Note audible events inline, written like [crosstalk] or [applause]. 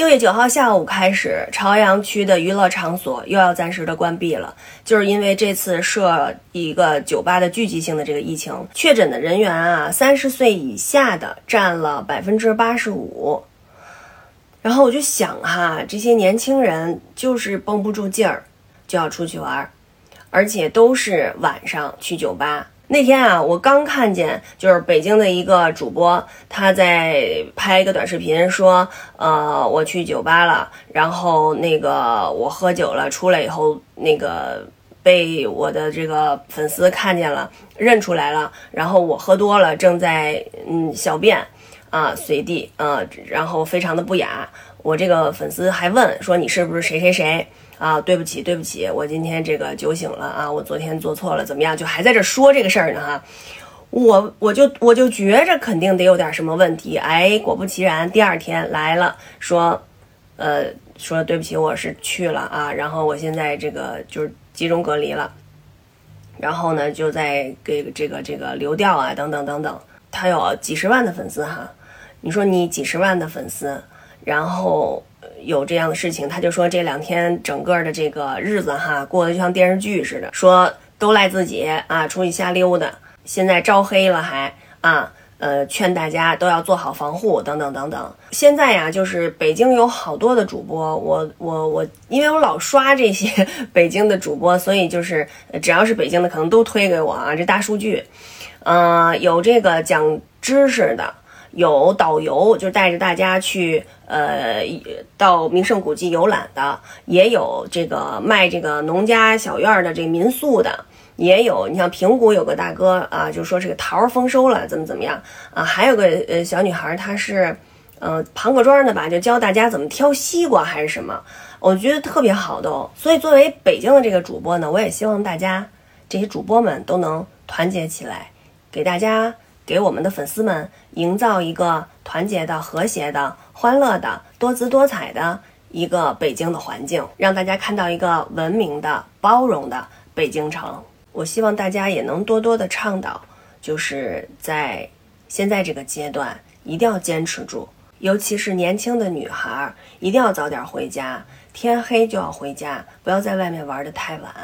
六月九号下午开始，朝阳区的娱乐场所又要暂时的关闭了，就是因为这次设一个酒吧的聚集性的这个疫情，确诊的人员啊，三十岁以下的占了百分之八十五。然后我就想哈，这些年轻人就是绷不住劲儿，就要出去玩，而且都是晚上去酒吧。那天啊，我刚看见，就是北京的一个主播，他在拍一个短视频，说，呃，我去酒吧了，然后那个我喝酒了，出来以后，那个被我的这个粉丝看见了，认出来了，然后我喝多了，正在嗯小便，啊，随地，啊，然后非常的不雅，我这个粉丝还问说你是不是谁谁谁？啊，对不起，对不起，我今天这个酒醒了啊，我昨天做错了，怎么样？就还在这说这个事儿呢哈，我我就我就觉着肯定得有点什么问题，哎，果不其然，第二天来了，说，呃，说对不起，我是去了啊，然后我现在这个就是集中隔离了，然后呢，就在给这个这个流调啊，等等等等，他有几十万的粉丝哈，你说你几十万的粉丝，然后。有这样的事情，他就说这两天整个的这个日子哈，过得就像电视剧似的，说都赖自己啊，出去瞎溜达，现在招黑了还啊，呃，劝大家都要做好防护等等等等。现在呀，就是北京有好多的主播，我我我，因为我老刷这些 [laughs] 北京的主播，所以就是只要是北京的，可能都推给我啊，这大数据，呃，有这个讲知识的。有导游，就带着大家去，呃，到名胜古迹游览的，也有这个卖这个农家小院的这个民宿的，也有。你像平谷有个大哥啊，就说这个桃丰收了，怎么怎么样啊？还有个呃小女孩，她是，呃，庞各庄的吧，就教大家怎么挑西瓜还是什么，我觉得特别好都。所以作为北京的这个主播呢，我也希望大家这些主播们都能团结起来，给大家。给我们的粉丝们营造一个团结的、和谐的、欢乐的、多姿多彩的一个北京的环境，让大家看到一个文明的、包容的北京城。我希望大家也能多多的倡导，就是在现在这个阶段一定要坚持住，尤其是年轻的女孩，一定要早点回家，天黑就要回家，不要在外面玩的太晚。